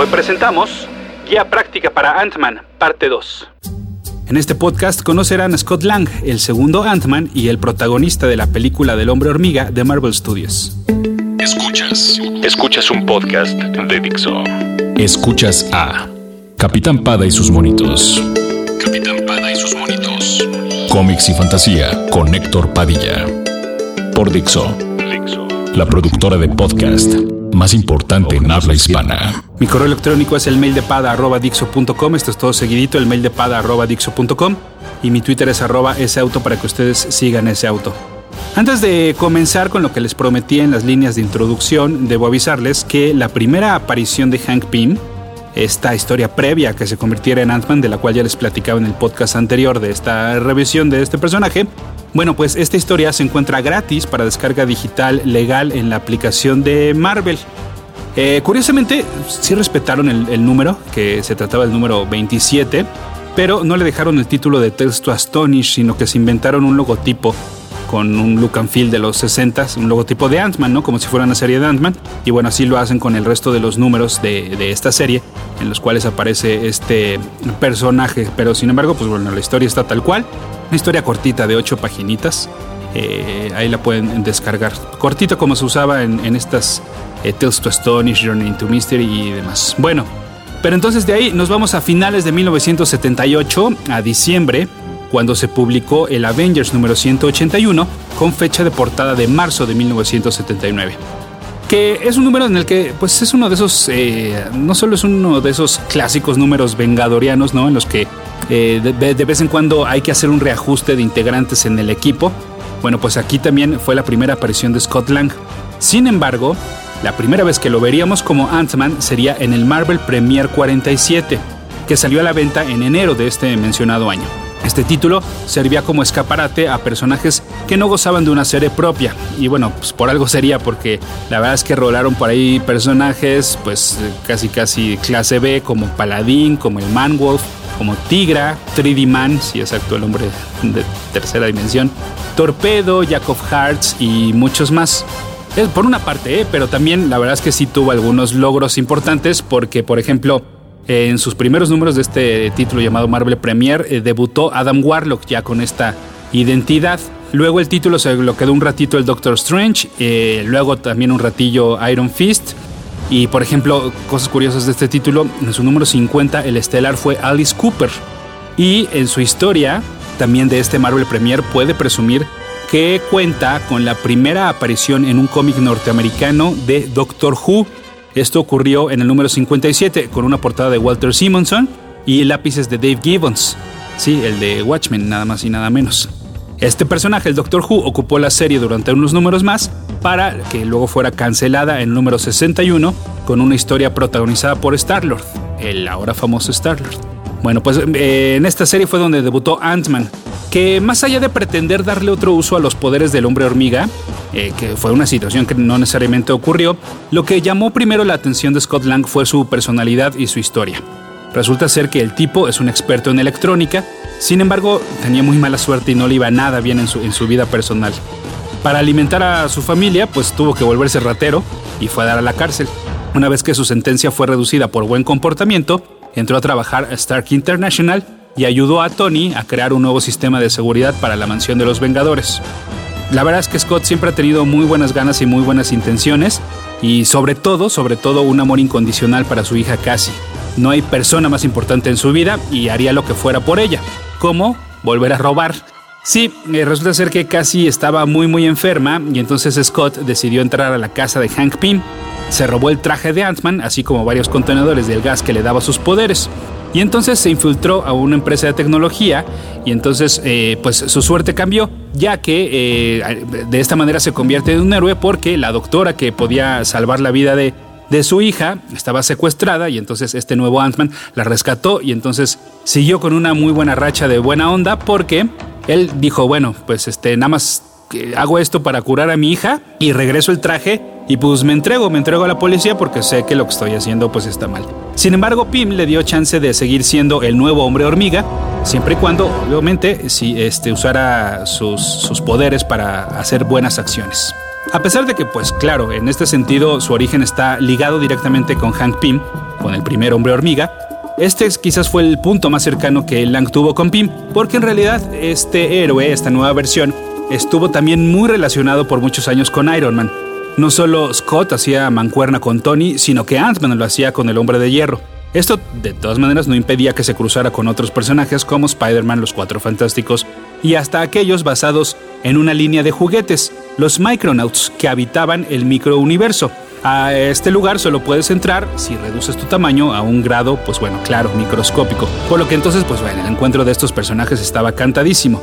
Hoy presentamos Guía Práctica para Ant-Man, parte 2. En este podcast conocerán a Scott Lang, el segundo Ant-Man y el protagonista de la película del hombre hormiga de Marvel Studios. Escuchas. Escuchas un podcast de Dixo. Escuchas a Capitán Pada y sus monitos. Capitán Pada y sus monitos. Cómics y fantasía con Héctor Padilla. Por Dixo. Dixo. La productora de podcast más importante en habla hispana. Mi correo electrónico es el mail de pada dixo.com. Esto es todo seguidito, el mail de pada dixo.com. Y mi Twitter es arroba ese auto para que ustedes sigan ese auto. Antes de comenzar con lo que les prometí en las líneas de introducción, debo avisarles que la primera aparición de Hank Pym, esta historia previa que se convirtiera en Ant-Man, de la cual ya les platicaba en el podcast anterior de esta revisión de este personaje, bueno, pues esta historia se encuentra gratis para descarga digital legal en la aplicación de Marvel. Eh, curiosamente, sí respetaron el, número, que se trataba del número 27, pero no le dejaron el título de texto Astonish, sino que se inventaron un logotipo con un look and feel de los 60, un logotipo de Ant-Man, ¿no? Como si fuera una serie de Ant-Man. Y bueno, así lo hacen con el resto de los números de, de, esta serie, en los cuales aparece este personaje. Pero sin embargo, pues bueno, la historia está tal cual. Una historia cortita de ocho paginitas. Eh, ahí la pueden descargar. Cortito como se usaba en, estas eh, Tales to Astonish, Journey into Mystery y demás. Bueno, pero entonces de ahí nos vamos a finales de 1978, a diciembre, cuando se publicó el Avengers número 181 con fecha de portada de marzo de 1979 que es un número en el que pues es uno de esos eh, no solo es uno de esos clásicos números vengadorianos no en los que eh, de, vez en cuando hay que hacer un reajuste de integrantes en el equipo. Bueno, pues aquí también fue la primera aparición de Scott Lang. Sin embargo, la primera vez que lo veríamos como Ant-Man sería en el Marvel Premier 47, que salió a la venta en enero de este mencionado año. Este título servía como escaparate a personajes que no gozaban de una serie propia. Y bueno, pues por algo sería porque la verdad es que rolaron por ahí personajes pues casi casi clase B como Paladín, como el Manwolf, como Tigra, 3D Man, si exacto el hombre de tercera dimensión, Torpedo, Jack of Hearts y muchos más. Es por una parte, ¿eh? pero también la verdad es que sí tuvo algunos logros importantes porque, por ejemplo, en sus primeros números de este título llamado Marvel Premier, eh, debutó Adam Warlock ya con esta identidad. Luego el título se lo quedó un ratito el Doctor Strange, eh, luego también un ratillo Iron Fist, y por ejemplo, cosas curiosas de este título, en su número 50 el estelar fue Alice Cooper. Y en su historia, también de este Marvel Premier, puede presumir que cuenta con la primera aparición en un cómic norteamericano de Doctor Who. Esto ocurrió en el número 57 con una portada de Walter Simonson y lápices de Dave Gibbons. Sí, el de Watchmen, nada más y nada menos. Este personaje, el Doctor Who, ocupó la serie durante unos números más para que luego fuera cancelada en el número 61 con una historia protagonizada por Star-Lord, el ahora famoso Star-Lord. Bueno, pues eh, en esta serie fue donde debutó Ant-Man, que más allá de pretender darle otro uso a los poderes del hombre hormiga, eh, que fue una situación que no necesariamente ocurrió, lo que llamó primero la atención de Scott Lang fue su personalidad y su historia. Resulta ser que el tipo es un experto en electrónica, sin embargo tenía muy mala suerte y no le iba nada bien en su, vida personal. Para alimentar a su familia, pues tuvo que volverse ratero y fue a dar a la cárcel. Una vez que su sentencia fue reducida por buen comportamiento, entró a trabajar a Stark International y ayudó a Tony a crear un nuevo sistema de seguridad para la mansión de los Vengadores. La verdad es que Scott siempre ha tenido muy buenas ganas y muy buenas intenciones y sobre todo, sobre todo un amor incondicional para su hija Cassie. No hay persona más importante en su vida y haría lo que fuera por ella. ¿Cómo? Volver a robar. Sí, eh, resulta ser que Cassie estaba muy muy enferma y entonces Scott decidió entrar a la casa de Hank Pym. Se robó el traje de Ant-Man, así como varios contenedores del gas que le daba sus poderes. Y entonces se infiltró a una empresa de tecnología y entonces eh, pues su suerte cambió, ya que eh, de esta manera se convierte en un héroe porque la doctora que podía salvar la vida de, de su hija, estaba secuestrada y entonces este nuevo Ant-Man la rescató y entonces siguió con una muy buena racha de buena onda porque él dijo, bueno, pues este, nada más hago esto para curar a mi hija y regreso el traje y pues me entrego, me entrego a la policía porque sé que lo que estoy haciendo pues está mal. Sin embargo, Pim le dio chance de seguir siendo el nuevo hombre hormiga, siempre y cuando, obviamente, si este, usara sus, sus poderes para hacer buenas acciones. A pesar de que, pues claro, en este sentido su origen está ligado directamente con Hank Pym, con el primer hombre hormiga, este quizás fue el punto más cercano que Lang tuvo con Pym, porque en realidad este héroe, esta nueva versión, estuvo también muy relacionado por muchos años con Iron Man. No solo Scott hacía mancuerna con Tony, sino que Ant-Man lo hacía con el hombre de hierro. Esto, de todas maneras, no impedía que se cruzara con otros personajes como Spider-Man, los Cuatro Fantásticos y hasta aquellos basados en una línea de juguetes, los Micronauts, que habitaban el microuniverso. A este lugar solo puedes entrar si reduces tu tamaño a un grado, pues bueno, claro, microscópico. Por lo que entonces, pues bueno, el encuentro de estos personajes estaba cantadísimo.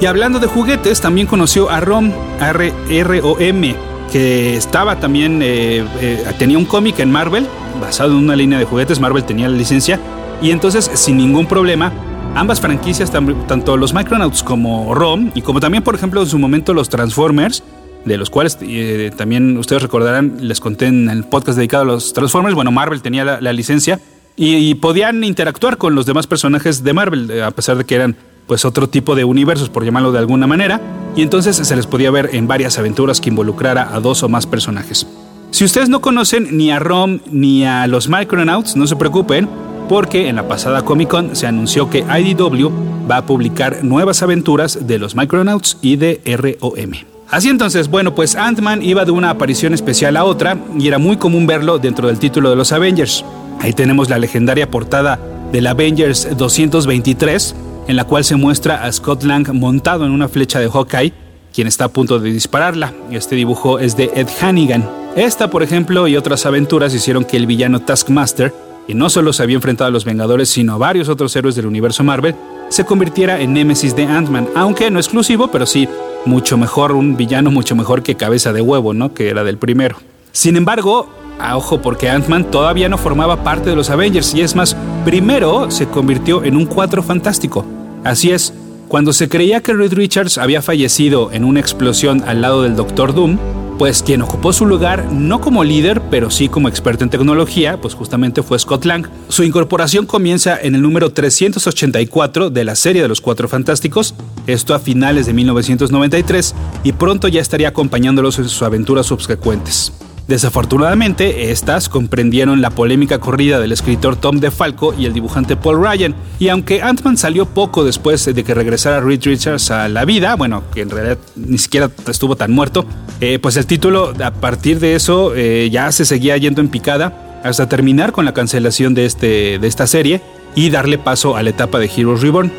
Y hablando de juguetes, también conoció a Rom, R-R-O-M, que estaba también, eh, eh, tenía un cómic en Marvel, basado en una línea de juguetes, Marvel tenía la licencia, y entonces sin ningún problema, ambas franquicias, tanto los Micronauts como ROM, y como también por ejemplo en su momento los Transformers, de los cuales eh, también ustedes recordarán, les conté en el podcast dedicado a los Transformers, bueno, Marvel tenía la, licencia, y, podían interactuar con los demás personajes de Marvel, a pesar de que eran pues otro tipo de universos, por llamarlo de alguna manera, y entonces se les podía ver en varias aventuras que involucrara a dos o más personajes. Si ustedes no conocen ni a Rom ni a los Micronauts, no se preocupen, porque en la pasada Comic Con se anunció que IDW va a publicar nuevas aventuras de los Micronauts y de ROM. Así entonces, bueno, pues Ant-Man iba de una aparición especial a otra y era muy común verlo dentro del título de los Avengers. Ahí tenemos la legendaria portada del Avengers 223, en la cual se muestra a Scott Lang montado en una flecha de Hawkeye, quien está a punto de dispararla. Este dibujo es de Ed Hannigan. Esta, por ejemplo, y otras aventuras hicieron que el villano Taskmaster, que no solo se había enfrentado a los Vengadores, sino a varios otros héroes del universo Marvel, se convirtiera en némesis de Ant-Man, aunque no exclusivo, pero sí mucho mejor, un villano mucho mejor que Cabeza de Huevo, ¿no? Que era del primero. Sin embargo, a ojo porque Ant-Man todavía no formaba parte de los Avengers y es más, primero se convirtió en un cuatro fantástico. Así es, cuando se creía que Reed Richards había fallecido en una explosión al lado del Doctor Doom, pues quien ocupó su lugar no como líder, pero sí como experto en tecnología, pues justamente fue Scott Lang. Su incorporación comienza en el número 384 de la serie de los Cuatro Fantásticos, esto a finales de 1993, y pronto ya estaría acompañándolos en sus aventuras subsecuentes. Desafortunadamente, estas comprendieron la polémica corrida del escritor Tom DeFalco y el dibujante Paul Ryan, y aunque Ant-Man salió poco después de que regresara Reed Richards a la vida, bueno, que en realidad ni siquiera estuvo tan muerto, eh, pues el título a partir de eso eh, ya se seguía yendo en picada hasta terminar con la cancelación de, este, de esta serie y darle paso a la etapa de Heroes Reborn.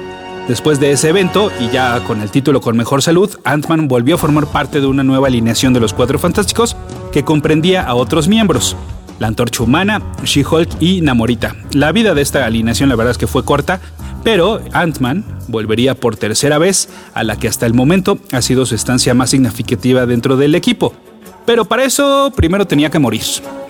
Después de ese evento, y ya con el título con mejor salud, Ant-Man volvió a formar parte de una nueva alineación de los Cuatro Fantásticos que comprendía a otros miembros, la Antorcha Humana, She-Hulk y Namorita. La vida de esta alineación la verdad es que fue corta, pero Ant-Man volvería por tercera vez a la que hasta el momento ha sido su estancia más significativa dentro del equipo. Pero para eso primero tenía que morir.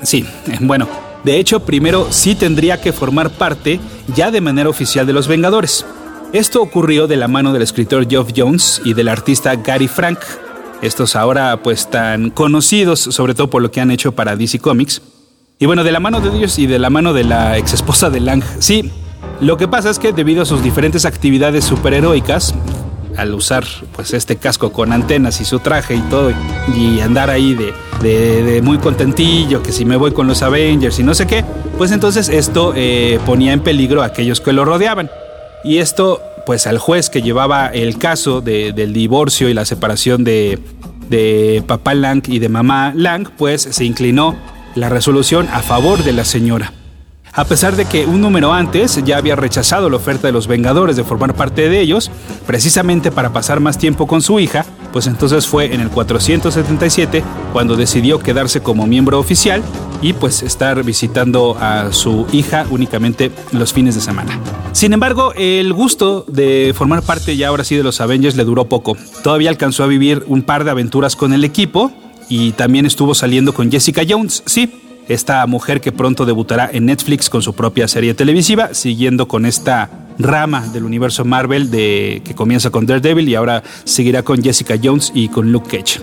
Sí, bueno, de hecho primero sí tendría que formar parte ya de manera oficial de los Vengadores. Esto ocurrió de la mano del escritor Geoff Jones y del artista Gary Frank, estos ahora pues tan conocidos sobre todo por lo que han hecho para DC Comics. Y bueno, de la mano de ellos y de la mano de la ex esposa de Lang. Sí, lo que pasa es que debido a sus diferentes actividades superheroicas, al usar pues este casco con antenas y su traje y todo y andar ahí de, de, muy contentillo que si me voy con los Avengers y no sé qué pues entonces esto eh, ponía en peligro a aquellos que lo rodeaban y esto, pues al juez que llevaba el caso del divorcio y la separación de, de papá Lang y de mamá Lang, pues se inclinó la resolución a favor de la señora. A pesar de que un número antes ya había rechazado la oferta de los Vengadores de formar parte de ellos, precisamente para pasar más tiempo con su hija, pues entonces fue en el 477 cuando decidió quedarse como miembro oficial y pues estar visitando a su hija únicamente los fines de semana. Sin embargo, el gusto de formar parte ya ahora sí de los Avengers le duró poco. Todavía alcanzó a vivir un par de aventuras con el equipo y también estuvo saliendo con Jessica Jones, sí, esta mujer que pronto debutará en Netflix con su propia serie televisiva, siguiendo con esta rama del universo Marvel de, que comienza con Daredevil y ahora seguirá con Jessica Jones y con Luke Cage.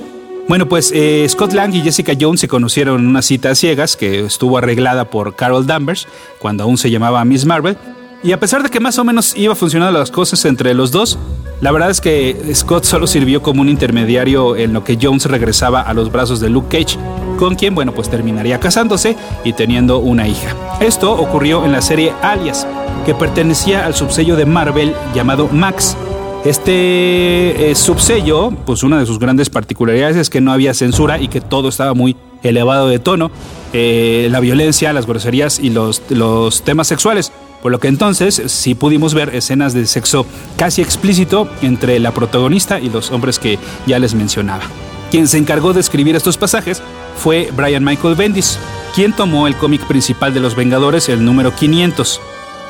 Bueno, pues eh, Scott Lang y Jessica Jones se conocieron en una cita a ciegas que estuvo arreglada por Carol Danvers cuando aún se llamaba Miss Marvel. Y a pesar de que más o menos iba funcionando las cosas entre los dos, la verdad es que Scott solo sirvió como un intermediario en lo que Jones regresaba a los brazos de Luke Cage, con quien, bueno, pues terminaría casándose y teniendo una hija. Esto ocurrió en la serie Alias, que pertenecía al subsello de Marvel llamado Max. Este eh, subsello, pues una de sus grandes particularidades es que no había censura y que todo estaba muy elevado de tono, eh, la violencia, las groserías y los, los temas sexuales. Por lo que entonces sí pudimos ver escenas de sexo casi explícito entre la protagonista y los hombres que ya les mencionaba. Quien se encargó de escribir estos pasajes fue Brian Michael Bendis, quien tomó el cómic principal de los Vengadores, el número 500.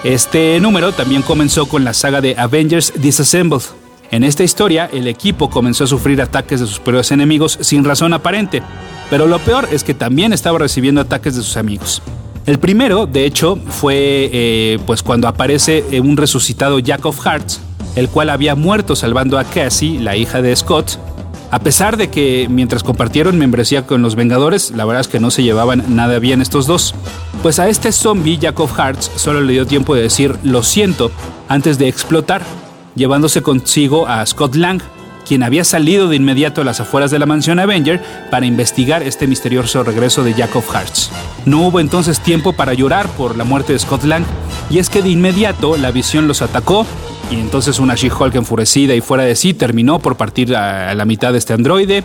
Este número también comenzó con la saga de Avengers Disassembled. En esta historia, el equipo comenzó a sufrir ataques de sus peores enemigos sin razón aparente, pero lo peor es que también estaba recibiendo ataques de sus amigos. El primero, de hecho, fue eh, pues cuando aparece un resucitado Jack of Hearts, el cual había muerto salvando a Cassie, la hija de Scott. A pesar de que mientras compartieron membresía con los Vengadores, la verdad es que no se llevaban nada bien estos dos. Pues a este zombie, Jack of Hearts, solo le dio tiempo de decir lo siento antes de explotar, llevándose consigo a Scott Lang, había salido de inmediato a las afueras de la mansión Avenger para investigar este misterioso regreso de Jack of Hearts. No hubo entonces tiempo para llorar por la muerte de Scott Lang, y es que de inmediato la visión los atacó, y entonces una She-Hulk enfurecida y fuera de sí terminó por partir a la mitad de este androide.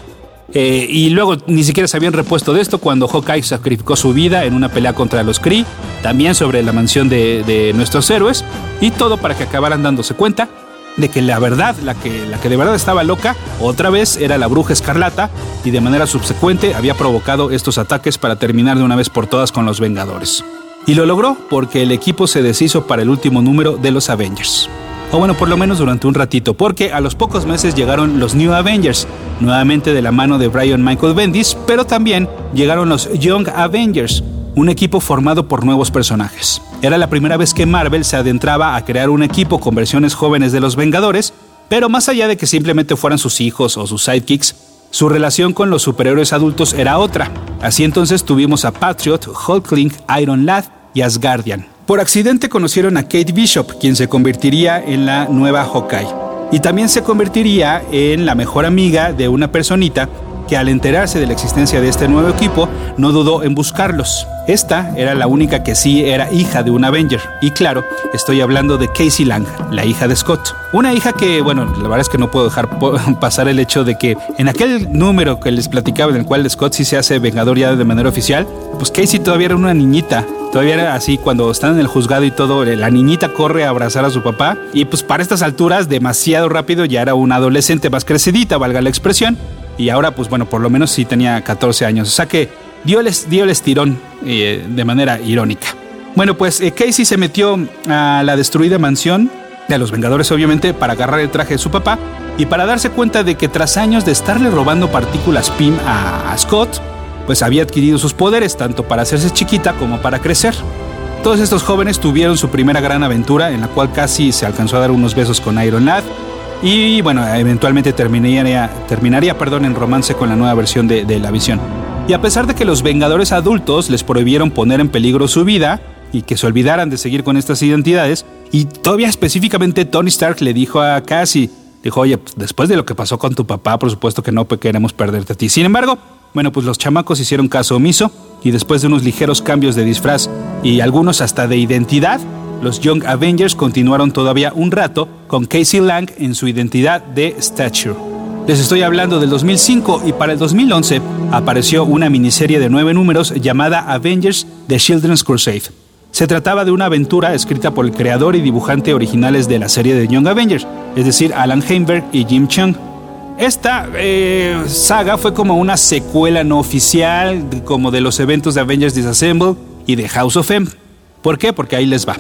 Eh, y luego ni siquiera se habían repuesto de esto cuando Hawkeye sacrificó su vida en una pelea contra los Kree, también sobre la mansión de nuestros héroes, y todo para que acabaran dándose cuenta de que la verdad, la que, la que de verdad estaba loca, otra vez era la bruja escarlata y de manera subsecuente había provocado estos ataques para terminar de una vez por todas con los Vengadores. Y lo logró porque el equipo se deshizo para el último número de los Avengers. O bueno, por lo menos durante un ratito, porque a los pocos meses llegaron los New Avengers, nuevamente de la mano de Brian Michael Bendis, pero también llegaron los Young Avengers, un equipo formado por nuevos personajes. Era la primera vez que Marvel se adentraba a crear un equipo con versiones jóvenes de los Vengadores, pero más allá de que simplemente fueran sus hijos o sus sidekicks, su relación con los superhéroes adultos era otra. Así entonces tuvimos a Patriot, Hulkling, Iron Lad y Asgardian. Por accidente conocieron a Kate Bishop, quien se convertiría en la nueva Hawkeye. Y también se convertiría en la mejor amiga de una personita que al enterarse de la existencia de este nuevo equipo no dudó en buscarlos. Esta era la única que sí era hija de un Avenger. Y claro, estoy hablando de Casey Lang, la hija de Scott. Una hija que, bueno, la verdad es que no puedo dejar pasar el hecho de que en aquel número que les platicaba, en el cual Scott sí se hace vengador ya de manera oficial, pues Casey todavía era una niñita. Todavía era así, cuando están en el juzgado y todo, la niñita corre a abrazar a su papá. Y pues para estas alturas, demasiado rápido, ya era una adolescente más crecidita, valga la expresión y ahora pues bueno, por lo menos sí tenía 14 años. O sea que dio el, dio estirón eh, de manera irónica. Bueno, pues eh, Casey se metió a la destruida mansión de los Vengadores obviamente para agarrar el traje de su papá y para darse cuenta de que tras años de estarle robando partículas PIM a, a Scott, pues había adquirido sus poderes tanto para hacerse chiquita como para crecer. Todos estos jóvenes tuvieron su primera gran aventura en la cual casi se alcanzó a dar unos besos con Iron Lad y bueno, eventualmente terminaría, terminaría perdón, en romance con la nueva versión de, la visión. Y a pesar de que los Vengadores adultos les prohibieron poner en peligro su vida y que se olvidaran de seguir con estas identidades, y todavía específicamente Tony Stark le dijo a Cassie, dijo, oye, pues, después de lo que pasó con tu papá, por supuesto que no queremos perderte a ti. Sin embargo, bueno, pues los chamacos hicieron caso omiso y después de unos ligeros cambios de disfraz y algunos hasta de identidad, los Young Avengers continuaron todavía un rato con Casey Lang en su identidad de Stature. Les estoy hablando del 2005 y para el 2011 apareció una miniserie de nueve números llamada Avengers The Children's Crusade. Se trataba de una aventura escrita por el creador y dibujante originales de la serie de Young Avengers, es decir, Alan Heinberg y Jim Chung. Esta eh, saga fue como una secuela no oficial, como de los eventos de Avengers Disassemble y de House of M. ¿Por qué? Porque ahí les va.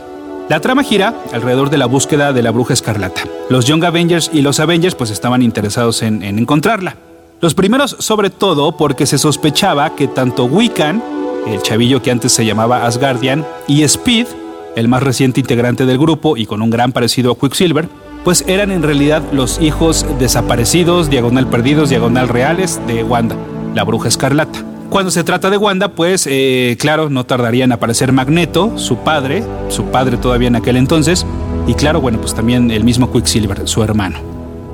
La trama gira alrededor de la búsqueda de la bruja escarlata. Los Young Avengers y los Avengers pues estaban interesados en, encontrarla. Los primeros sobre todo porque se sospechaba que tanto Wiccan, el chavillo que antes se llamaba Asgardian, y Speed, el más reciente integrante del grupo y con un gran parecido a Quicksilver, pues eran en realidad los hijos desaparecidos, diagonal perdidos, diagonal reales de Wanda, la bruja escarlata. Cuando se trata de Wanda, pues eh, claro, no tardaría en aparecer Magneto, su padre, su padre todavía en aquel entonces, y claro, bueno, pues también el mismo Quicksilver, su hermano.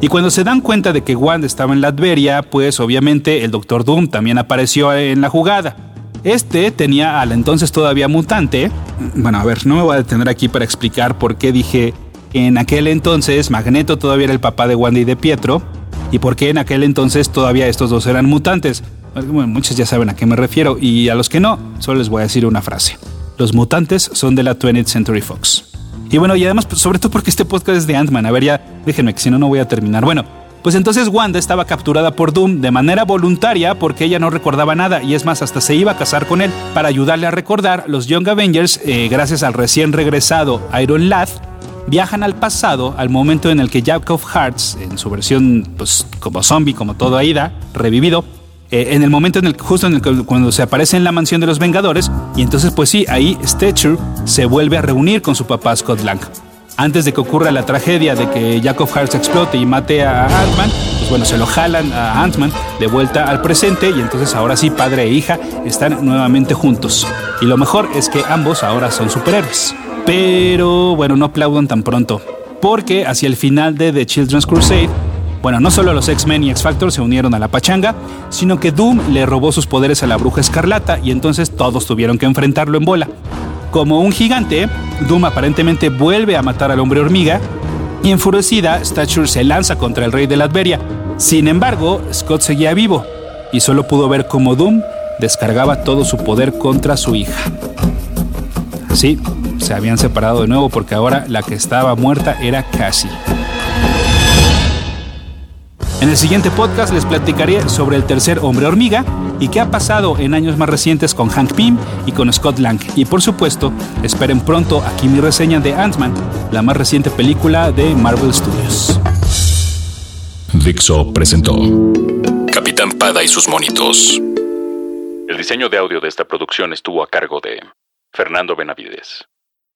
Y cuando se dan cuenta de que Wanda estaba en Latveria, pues obviamente el Doctor Doom también apareció en la jugada. Este tenía al entonces todavía mutante. Bueno, a ver, no me voy a detener aquí para explicar por qué dije en aquel entonces Magneto todavía era el papá de Wanda y de Pietro y por qué en aquel entonces todavía estos dos eran mutantes. Bueno, muchos ya saben a qué me refiero y a los que no, solo les voy a decir una frase. Los mutantes son de la 20th Century Fox. Y bueno, y además, pues, sobre todo porque este podcast es de Ant-Man. A ver, ya déjenme que si no, no voy a terminar. Bueno, pues entonces Wanda estaba capturada por Doom de manera voluntaria porque ella no recordaba nada y es más, hasta se iba a casar con él. Para ayudarle a recordar, los Young Avengers, eh, gracias al recién regresado Iron Lad, viajan al pasado, al momento en el que Jack of Hearts, en su versión pues, como zombie, como todo Aida, revivido, eh, en el momento en el justo en el que cuando se aparece en la mansión de los Vengadores y entonces pues sí, ahí Stature se vuelve a reunir con su papá Scott Lang. Antes de que ocurra la tragedia de que Jack of Hearts explote y mate a Ant-Man, pues bueno, se lo jalan a Ant-Man de vuelta al presente y entonces ahora sí padre e hija están nuevamente juntos. Y lo mejor es que ambos ahora son superhéroes. Pero bueno, no aplaudan tan pronto, porque hacia el final de The Children's Crusade, bueno, no solo los X-Men y X-Factor se unieron a la pachanga, sino que Doom le robó sus poderes a la bruja escarlata y entonces todos tuvieron que enfrentarlo en bola. Como un gigante, Doom aparentemente vuelve a matar al hombre hormiga y enfurecida, Stature se lanza contra el rey de Latveria. Sin embargo, Scott seguía vivo y solo pudo ver cómo Doom descargaba todo su poder contra su hija. Así, se habían separado de nuevo porque ahora la que estaba muerta era Cassie. En el siguiente podcast les platicaré sobre el tercer hombre hormiga y qué ha pasado en años más recientes con Hank Pym y con Scott Lang. Y por supuesto, esperen pronto aquí mi reseña de Ant-Man, la más reciente película de Marvel Studios. Dixo presentó Capitán Pada y sus monitos. El diseño de audio de esta producción estuvo a cargo de Fernando Benavides.